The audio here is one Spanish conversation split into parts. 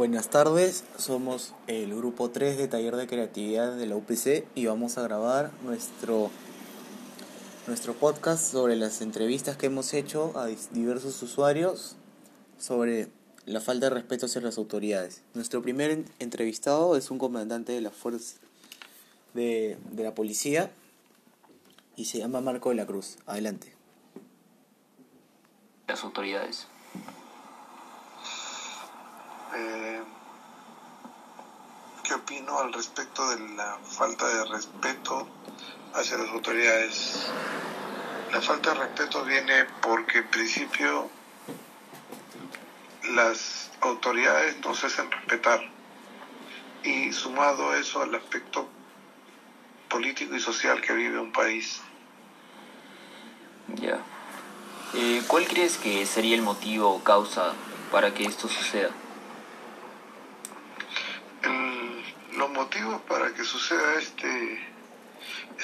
Buenas tardes, somos el grupo 3 de Taller de Creatividad de la UPC y vamos a grabar nuestro, nuestro podcast sobre las entrevistas que hemos hecho a diversos usuarios sobre la falta de respeto hacia las autoridades. Nuestro primer entrevistado es un comandante de la fuerza de, de la policía y se llama Marco de la Cruz. Adelante. Las autoridades. Eh, ¿Qué opino al respecto de la falta de respeto hacia las autoridades? La falta de respeto viene porque en principio las autoridades no se hacen respetar y sumado eso al aspecto político y social que vive un país. Ya. Eh, ¿Cuál crees que sería el motivo o causa para que esto suceda?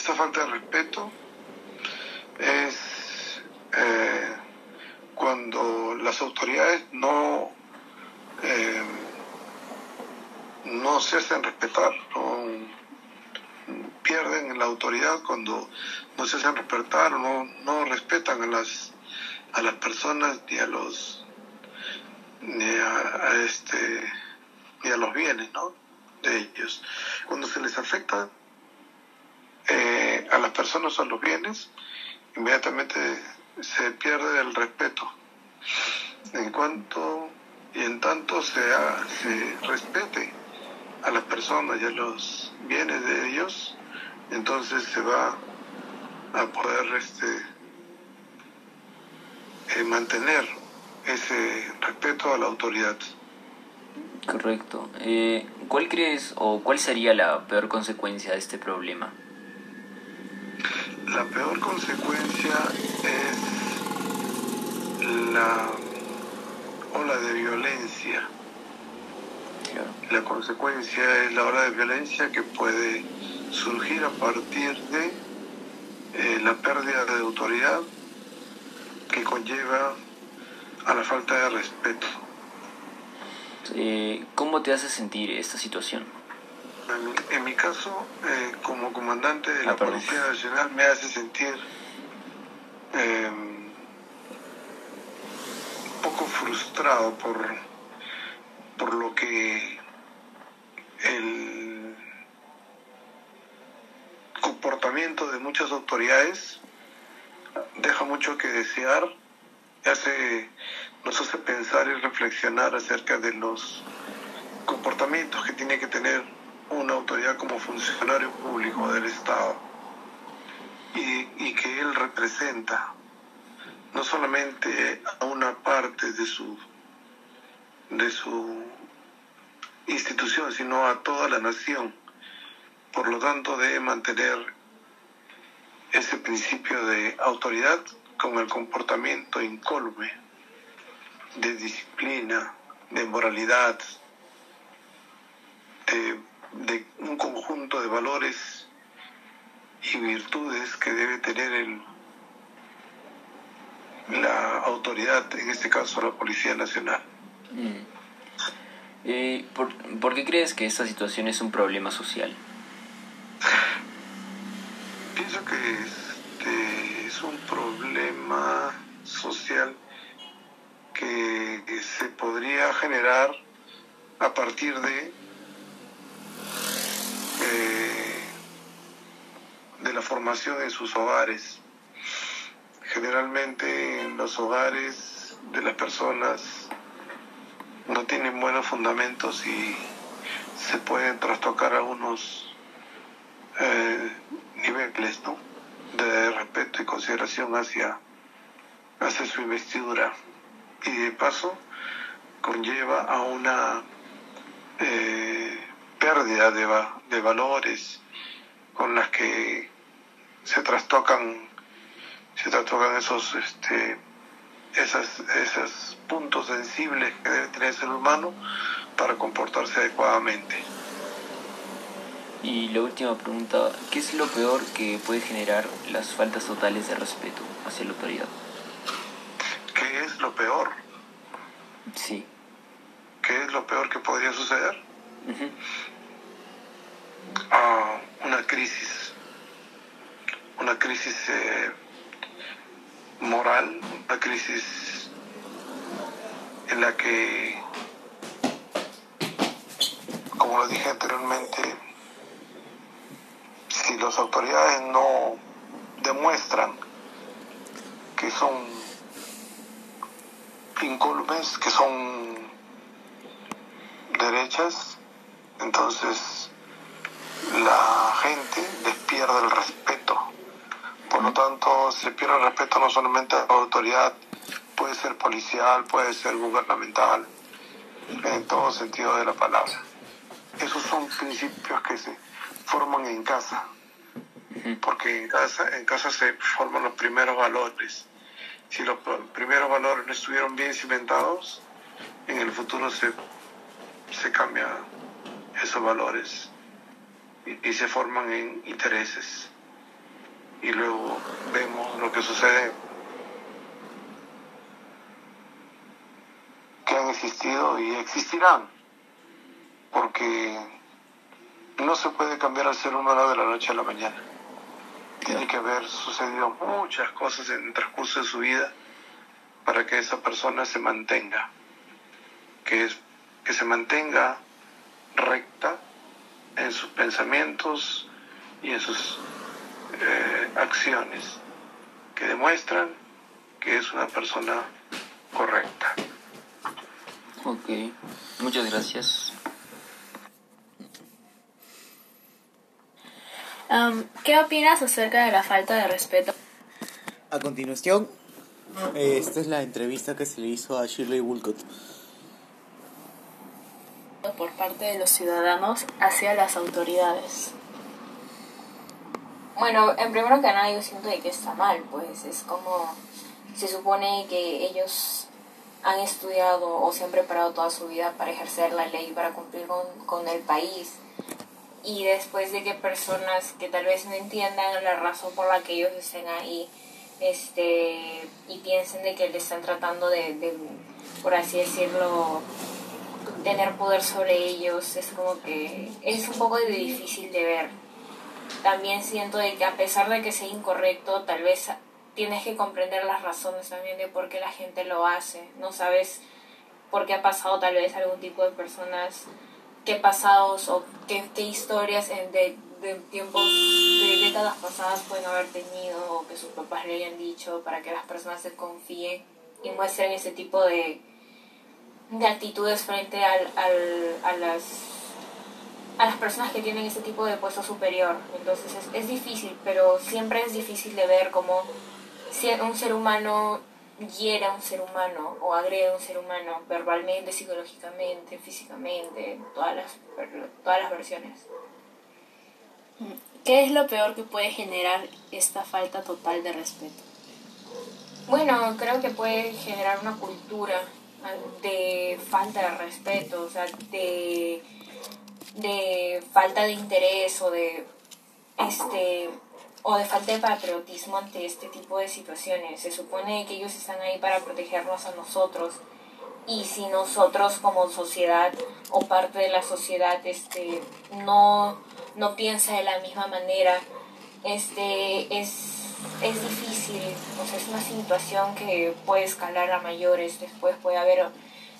Esta falta de respeto es eh, cuando las autoridades no eh, no se hacen respetar, no pierden la autoridad cuando no se hacen respetar o no, no respetan a las a las personas ni a los ni a, este ni a los bienes ¿no? de ellos. Cuando se les afecta a las personas o a los bienes, inmediatamente se pierde el respeto. En cuanto y en tanto se, ha- se respete a las personas y a los bienes de ellos, entonces se va a poder este, eh, mantener ese respeto a la autoridad. Correcto. Eh, ¿Cuál crees o cuál sería la peor consecuencia de este problema? La peor consecuencia es la ola de violencia. La consecuencia es la ola de violencia que puede surgir a partir de eh, la pérdida de autoridad que conlleva a la falta de respeto. Eh, ¿Cómo te hace sentir esta situación? En mi, en mi caso, eh, como comandante de la Ah. Policía Nacional, me hace sentir eh, un poco frustrado por, por lo que el comportamiento de muchas autoridades deja mucho que desear, hace, nos hace pensar y reflexionar acerca de los comportamientos que tiene que tener funcionario público del Estado y, y que él representa no solamente a una parte de su de su institución sino a toda la nación. Por lo tanto debe mantener ese principio de autoridad con el comportamiento incólume de disciplina de moralidad de, de un conjunto de valores y virtudes que debe tener el, la autoridad, en este caso la Policía Nacional. Mm. Eh, ¿por, por qué crees que esta situación es un problema social? Pienso que este es un problema social que se podría generar a partir de eh, de la formación en sus hogares. Generalmente en los hogares de las personas no tienen buenos fundamentos y se pueden trastocar algunos eh, niveles ¿no? de respeto y consideración hacia, hacia su investidura. Y de paso conlleva a una eh, pérdida de, va- de valores con las que se trastocan se trastocan esos este esas, esos puntos sensibles que debe tener el ser humano para comportarse adecuadamente. Y la última pregunta, ¿qué es lo peor que puede generar las faltas totales de respeto hacia la autoridad? ¿Qué es lo peor? Sí. ¿Qué es lo peor que podría suceder? A una crisis, una crisis eh, moral, una crisis en la que, como lo dije anteriormente, si las autoridades no demuestran que son incólumes, que son derechas, entonces la gente les pierde el respeto. Por lo tanto, se pierde el respeto no solamente a la autoridad, puede ser policial, puede ser gubernamental, en todo sentido de la palabra. Esos son principios que se forman en casa, porque en casa, en casa se forman los primeros valores. Si los pr- primeros valores no estuvieron bien cimentados, en el futuro se, se cambian esos valores y, se forman en intereses. Y luego vemos lo que sucede, que han existido y existirán, porque no se puede cambiar al ser humano de la noche a la mañana. Tiene que haber sucedido muchas cosas en el transcurso de su vida para que esa persona se mantenga, que, es, que se mantenga recta en sus pensamientos y en sus eh, acciones que demuestran que es una persona correcta. Ok, muchas gracias. ¿Qué opinas acerca de la falta de respeto A continuación, esta es la entrevista que se le hizo a Shirley Woolcott. Por parte de los ciudadanos hacia las autoridades? Bueno, en primero que nada yo siento de que está mal, pues es como se supone que ellos han estudiado o se han preparado toda su vida para ejercer la ley, para cumplir con, con el país. Y después de que personas que tal vez no entiendan la razón por la que ellos estén ahí, este, y piensen de que le están tratando de, de por así decirlo, tener poder sobre ellos, es como que es un poco difícil de ver también siento de que a pesar de que sea incorrecto, tal vez tienes que comprender las razones también de por qué la gente lo hace. No sabes por qué ha pasado tal vez algún tipo de personas, qué pasados o qué, qué historias en- de, de tiempos, de décadas pasadas pueden haber tenido o que sus papás le hayan dicho para que las personas se confíen y muestren ese tipo de, de actitudes frente al, al, a las a las personas que tienen ese tipo de puesto superior. Entonces es, es difícil, pero siempre es difícil de ver cómo un ser humano hiere a un ser humano o agrede a un ser humano verbalmente, psicológicamente, físicamente, todas las, todas las versiones. ¿Qué es lo peor que puede generar esta falta total de respeto? Bueno, creo que puede generar una cultura de falta de respeto, o sea, de, de falta de interés o de este o de falta de patriotismo ante este tipo de situaciones. Se supone que ellos están ahí para protegernos a nosotros y si nosotros como sociedad o parte de la sociedad este no no piensa de la misma manera este es es difícil o sea es una situación que puede escalar a mayores. Después puede haber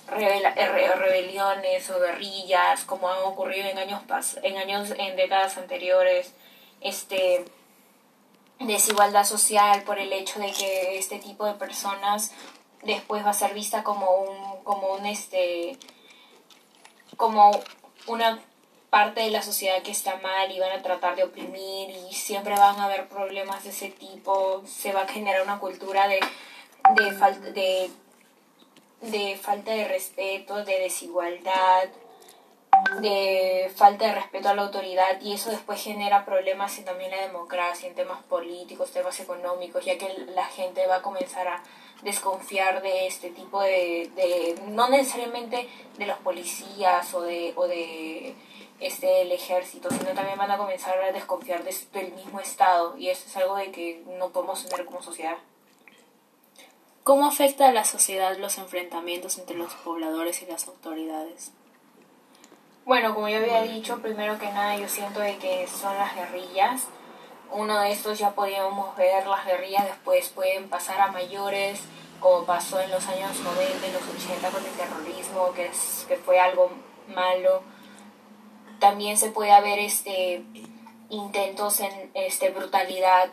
re- rebeliones o guerrillas como han ocurrido en años pas en años en décadas anteriores. Este desigualdad social por el hecho de que este tipo de personas después va a ser vista como un como un este como una parte de la sociedad que está mal y van a tratar de oprimir y siempre van a haber problemas de ese tipo se va a generar una cultura de de falta de falta de respeto de desigualdad de falta de respeto a la autoridad y eso después genera problemas en también la democracia, en temas políticos, temas económicos, ya que la gente va a comenzar a desconfiar de este tipo de, de no necesariamente de los policías o de este el ejército, sino también van a comenzar a desconfiar de- del mismo Estado y eso es algo de que no podemos tener como sociedad. ¿Cómo afecta a la sociedad los enfrentamientos entre los pobladores y las autoridades? Bueno, como yo había dicho, primero que nada yo siento de que son las guerrillas. Uno de estos ya podíamos ver las guerrillas, después pueden pasar a mayores, como pasó en los años 90 y los 80 con el terrorismo, que, es, que fue algo malo. También se puede haber este, intentos en este, brutalidad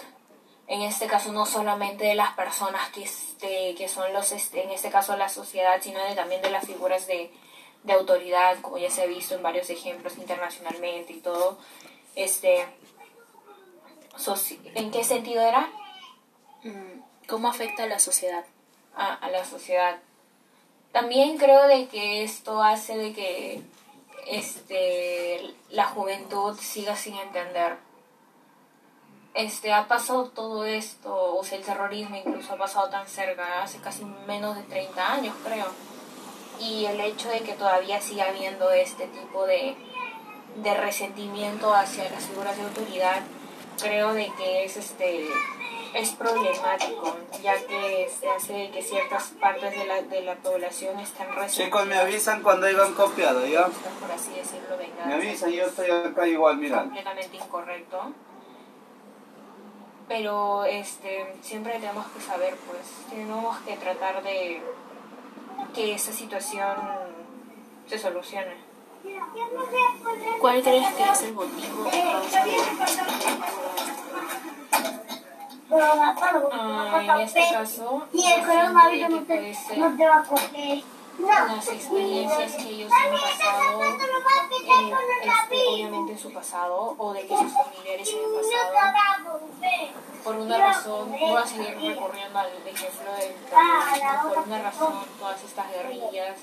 en este caso no solamente de las personas que, este, que son los, este, en este caso la sociedad, sino también de las figuras de, de, autoridad, como ya se ha visto en varios ejemplos internacionalmente y todo. Este, ¿En qué sentido era? Mm, ¿Cómo afecta a la sociedad? A, a la sociedad. También creo de que esto hace de que este, la juventud siga sin entender este, ha pasado todo esto, o sea, el terrorismo incluso ha pasado tan cerca, hace casi menos de 30 años, creo. Y el hecho de que todavía siga habiendo este tipo de, de resentimiento hacia las figuras de autoridad, creo de que es este es problemático, ya que se hace que ciertas partes de la, de la población están resentidas. Chicos, me avisan cuando hayan copiado, ¿ya? Por así decirlo, Me avisan, yo estoy acá igual, mira. Completamente incorrecto pero este siempre tenemos que saber pues tenemos que tratar de que esa situación se solucione ¿Cuál crees que es el motivo ah, en este caso, puede ser las experiencias que ellos han pasado, este, obviamente en su pasado, o de que sus familiares han pasado. Por una razón, voy a seguir recurriendo al ejemplo del por una razón todas estas guerrillas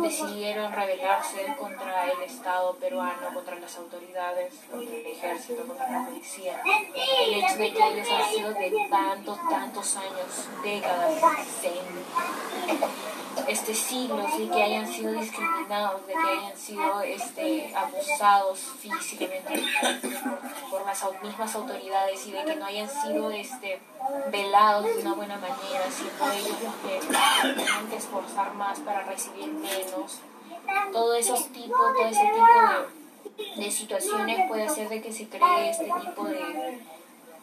decidieron rebelarse contra el Estado peruano, contra las autoridades, contra el ejército, contra la policía. El hecho de que ellos han sido de tantos, tantos años, décadas, este, siglos y que hayan sido discriminados, de que hayan sido este, abusados físicamente por, las mismas autoridades y de que no hayan sido este, velados de una buena manera, siendo ellos los que tienen que esforzar más para recibir menos. Todo esos tipos, todo ese tipo de, de situaciones puede hacer de que se cree este tipo de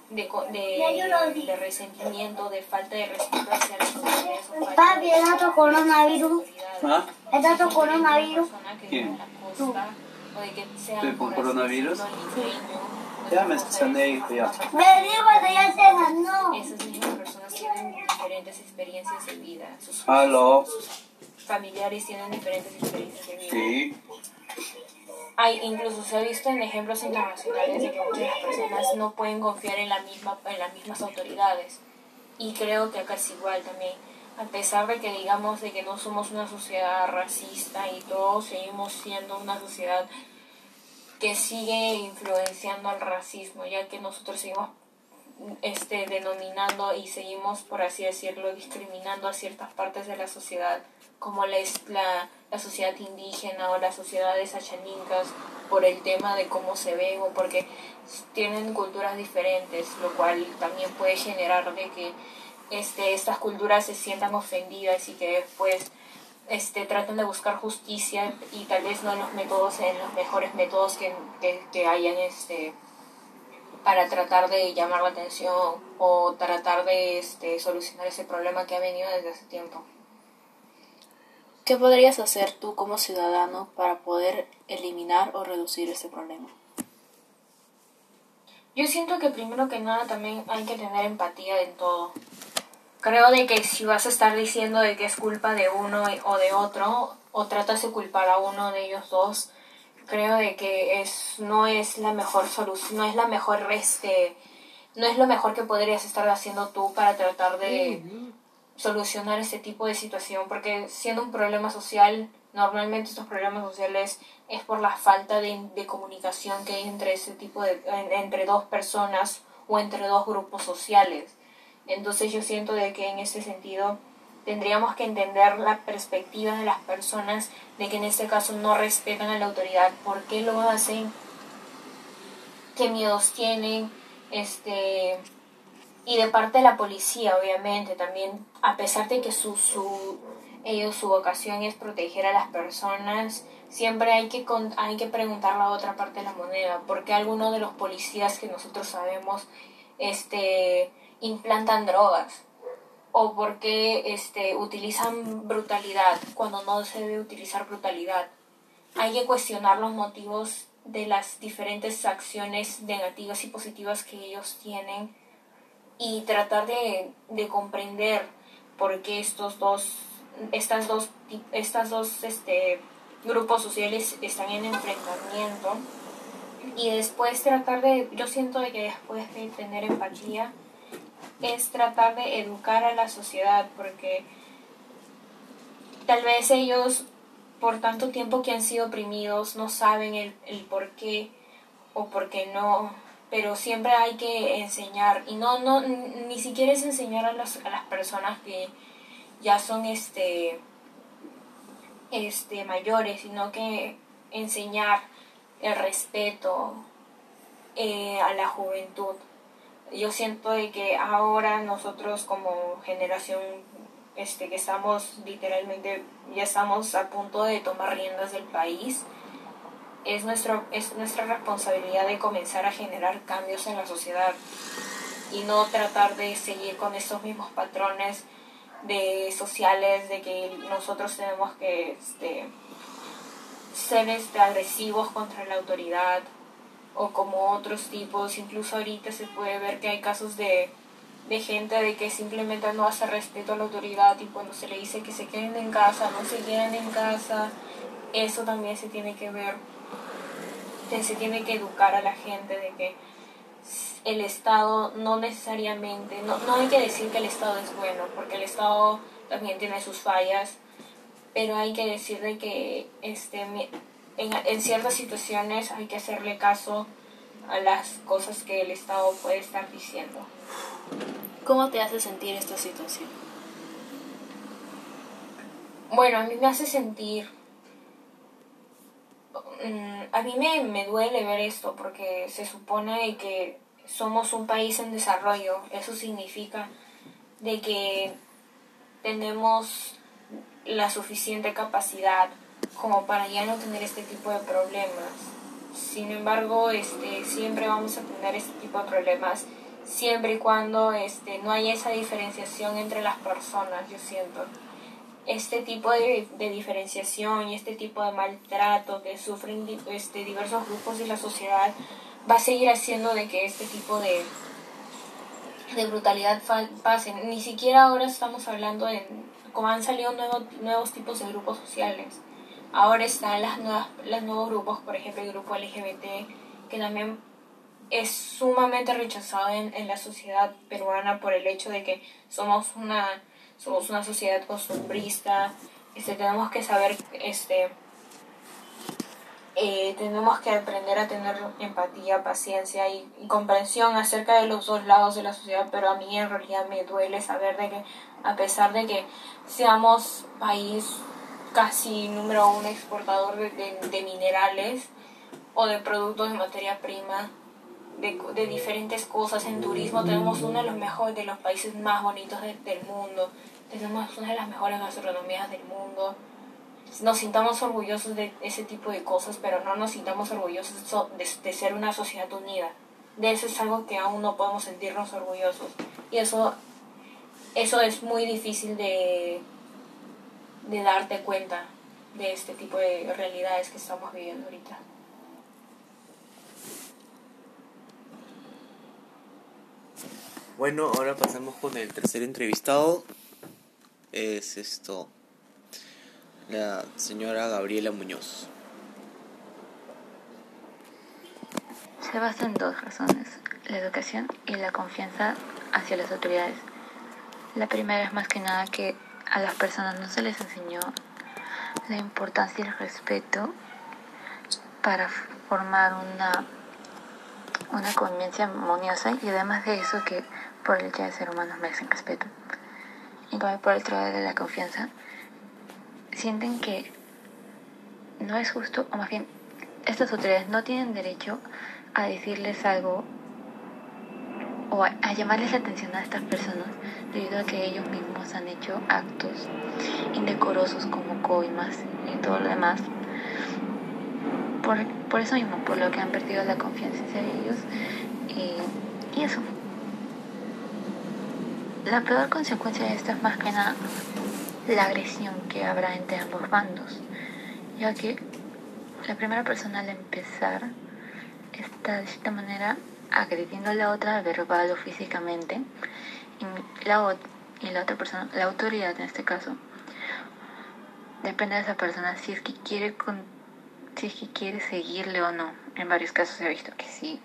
de, de, de, resentimiento, de falta de respeto hacia las mujeres. Papi, ¿es dato coronavirus? ¿Ah? ¿Es dato coronavirus? ¿Quién? O de que sean ¿Estoy con coronavirus? Ya me sané, ya. Me digo que ya se ganó. Esas mismas personas tienen diferentes experiencias de vida. Sus, sus familiares tienen diferentes experiencias de vida. Sí. Hay, incluso se ha visto en ejemplos internacionales de que muchas personas no pueden confiar en, la misma, en las mismas autoridades. Y creo que acá es igual también. A pesar de que digamos de que no somos una sociedad racista y todos seguimos siendo una sociedad que sigue influenciando al racismo, ya que nosotros seguimos este, denominando y seguimos, por así decirlo, discriminando a ciertas partes de la sociedad, como la, la, la sociedad indígena o las sociedades achanincas, por el tema de cómo se ven o porque tienen culturas diferentes, lo cual también puede generar de que este, estas culturas se sientan ofendidas y que después este, traten de buscar justicia y tal vez no en los métodos, en los mejores métodos que, que, que hayan este, para tratar de llamar la atención o tratar de este, solucionar ese problema que ha venido desde hace tiempo. ¿Qué podrías hacer tú como ciudadano para poder eliminar o reducir ese problema? Yo siento que primero que nada también hay que tener empatía en todo. Creo de que si vas a estar diciendo de que es culpa de uno o de otro, o tratas de culpar a uno de ellos dos, creo de que es no es la mejor solución, no es la mejor este no es lo mejor que podrías estar haciendo tú para tratar de solucionar este tipo de situación, porque siendo un problema social, normalmente estos problemas sociales es por la falta de, de comunicación que hay entre ese tipo de entre dos personas o entre dos grupos sociales. Entonces yo siento de que en ese sentido tendríamos que entender la perspectiva de las personas de que en este caso no respetan a la autoridad, por qué lo hacen, qué miedos tienen, este y de parte de la policía obviamente también a pesar de que su, su, ellos, su vocación es proteger a las personas, siempre hay que, con- hay que preguntar la otra parte de la moneda. ¿Por qué algunos de los policías que nosotros sabemos este, implantan drogas? ¿O por qué este, utilizan brutalidad cuando no se debe utilizar brutalidad? Hay que cuestionar los motivos de las diferentes acciones negativas y positivas que ellos tienen y tratar de, de comprender por qué estos dos estas dos estas dos este grupos sociales están en enfrentamiento. Y después tratar de yo siento que después de tener empatía es tratar de educar a la sociedad porque tal vez ellos por tanto tiempo que han sido oprimidos no saben el, el por qué o por qué no pero siempre hay que enseñar y no no ni siquiera es enseñar a las, a las personas que ya son este este mayores sino que enseñar el respeto eh, a la juventud. Yo siento de que ahora nosotros como generación este que estamos literalmente ya estamos a punto de tomar riendas del país es nuestro es nuestra responsabilidad de comenzar a generar cambios en la sociedad y no tratar de seguir con estos mismos patrones de sociales de que nosotros tenemos que este, ser este, agresivos contra la autoridad o como otros tipos. Incluso ahorita se puede ver que hay casos de de gente de que simplemente no hace respeto a la autoridad y cuando se le dice que se queden en casa, no se queden en casa, eso también se tiene que ver, se tiene que educar a la gente de que el Estado no necesariamente, no, no hay que decir que el Estado es bueno, porque el Estado también tiene sus fallas, pero hay que decir de que este, en, en ciertas situaciones hay que hacerle caso a las cosas que el Estado puede estar diciendo. ¿Cómo te hace sentir esta situación? Bueno, a mí me hace sentir... mm, A mí me, me duele ver esto porque se supone que somos un país en desarrollo. Eso significa de que tenemos la suficiente capacidad como para ya no tener este tipo de problemas. Sin embargo, este, siempre vamos a tener este tipo de problemas siempre y cuando este, no haya esa diferenciación entre las personas, yo siento este tipo de, de diferenciación y este tipo de maltrato que sufren este, diversos grupos de la sociedad va a seguir haciendo de que este tipo de, de brutalidad pase. Ni siquiera ahora estamos hablando de como han salido nuevos, nuevos tipos de grupos sociales. Ahora están las nuevas, los nuevos grupos, por ejemplo el grupo LGBT, que también es sumamente rechazado en, en la sociedad peruana por el hecho de que somos una somos una sociedad costumbrista este tenemos que saber este eh, tenemos que aprender a tener empatía paciencia y, comprensión acerca de los dos lados de la sociedad pero a mí en realidad me duele saber de que a pesar de que seamos país casi número uno exportador de- de minerales o de productos de materia prima de, de diferentes cosas en turismo. Tenemos uno de los mejores de los países más bonitos de- del mundo. Tenemos una de las mejores gastronomías del mundo. Nos sintamos orgullosos de ese tipo de cosas pero no nos sintamos orgullosos so- de, de ser una sociedad unida. De eso es algo que aún no podemos sentirnos orgullosos. Y eso eso es muy difícil de de darte cuenta de este tipo de realidades que estamos viviendo ahorita Bueno, ahora pasamos con el tercer entrevistado. Es esto, la señora Gabriela Muñoz. Se basa en dos razones, la educación y la confianza hacia las autoridades. La primera es más que nada que a las personas no se les enseñó la importancia y el respeto para formar una, una convivencia armoniosa y además de eso que por el hecho de ser humanos merecen respeto. Cambio, por el lado de la confianza, sienten que no es justo, o más bien, estas autoridades no tienen derecho a decirles algo o a, a llamarles la atención a estas personas debido a que ellos mismos han hecho actos indecorosos como coimas y todo lo demás. Por, por eso mismo, por lo que han perdido la confianza en ellos y, y eso. La peor consecuencia de esto es más que nada la agresión que habrá entre ambos bandos, ya que la primera persona al empezar está de cierta manera agrediendo a la otra verbal o físicamente y la, y la otra persona, la autoridad en este caso, depende de esa persona si es que quiere si es que quiere seguirle o no. En varios casos ha visto que sí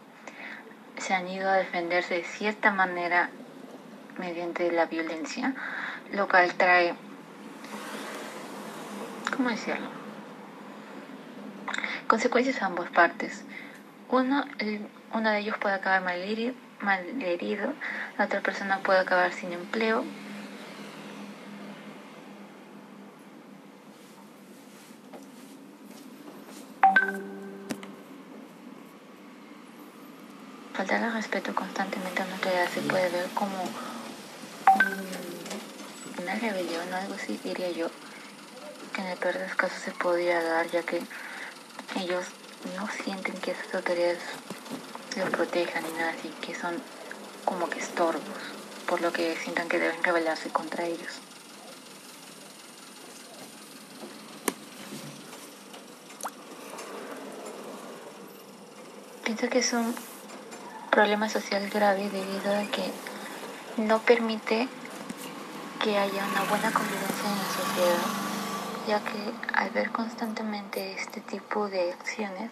se han ido a defenderse de cierta manera mediante la violencia, lo cual trae, ¿cómo decirlo? Consecuencias a ambas partes. Uno, el- uno de ellos puede acabar malherido, malherido, la otra persona puede acabar sin empleo. Faltar al respeto constantemente a una autoridad se puede ver como una rebelión o algo así, diría yo, que en el peor de los casos se podría dar, ya que ellos no sienten que esas autoridades los protejan ni nada así, que son como que estorbos, por lo que sientan que deben rebelarse contra ellos. Pienso que es un problema social grave debido a que no permite que haya una buena convivencia en la sociedad, ya que al ver constantemente este tipo de acciones,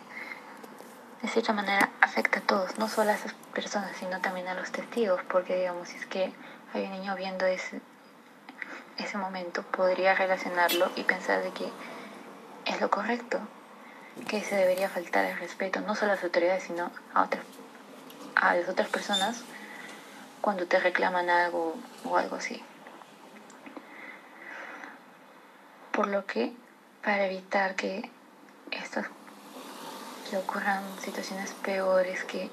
de cierta manera afecta a todos, no solo a esas personas, sino también a los testigos, porque digamos, si es que hay un niño viendo ese, ese momento, podría relacionarlo y pensar de que es lo correcto, que se debería faltar el respeto, no solo a las autoridades, sino a otras, a las otras personas cuando te reclaman algo o algo así. Por lo que, para evitar que estos que ocurran situaciones peores que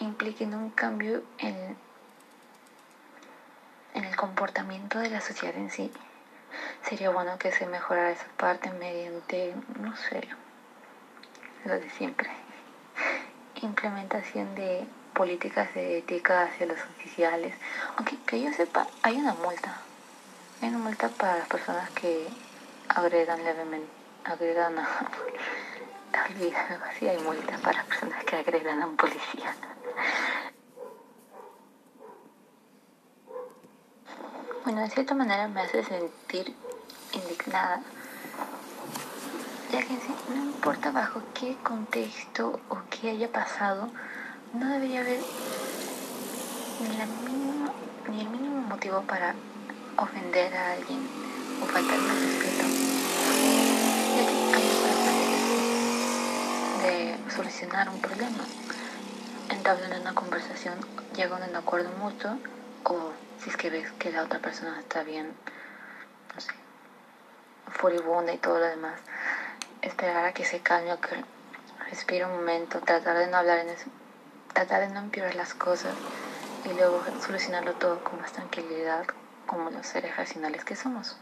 impliquen un cambio en, en el comportamiento de la sociedad en sí, sería bueno que se mejorara esa parte mediante, no sé, lo de siempre, implementación de políticas de ética hacia los oficiales. Aunque que yo sepa, hay una multa. Hay una multa para las personas que agredan levemente, agredan a... Olvídalo, sí hay multa para personas que agredan a un policía. Bueno, de cierta manera me hace sentir indignada, ya que no importa bajo qué contexto o qué haya pasado, no debería haber ni el mínimo motivo para ofender a alguien o faltarle al respeto. Ya que hay maneras de solucionar un problema. Entablando una conversación, llegando a un acuerdo mutuo o si es que ves que la otra persona está bien, no sé, furibunda y todo lo demás, esperar a que se calme o que respire un momento, tratar de no hablar en eso, tratar de no empeorar las cosas y luego solucionarlo todo con más tranquilidad como los seres racionales que somos.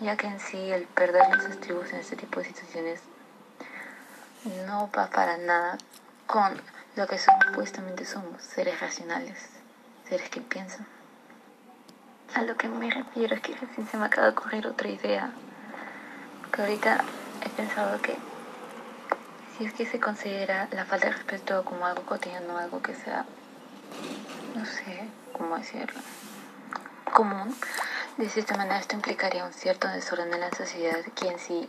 Ya que en sí el perder los estribos en este tipo de situaciones no va para nada con lo que supuestamente somos, seres racionales, seres que piensan. A lo que me refiero es que recién se me acaba de ocurrir otra idea. Que ahorita he pensado que si es que se considera la falta de respeto como algo cotidiano, algo que sea, no sé cómo decirlo, común, de cierta manera esto implicaría un cierto desorden en la sociedad que en sí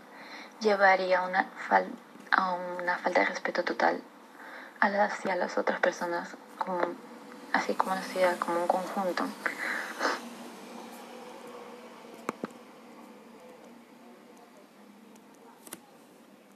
llevaría una, fal a una falta de respeto total hacia las otras personas, como, así como la sociedad como un conjunto.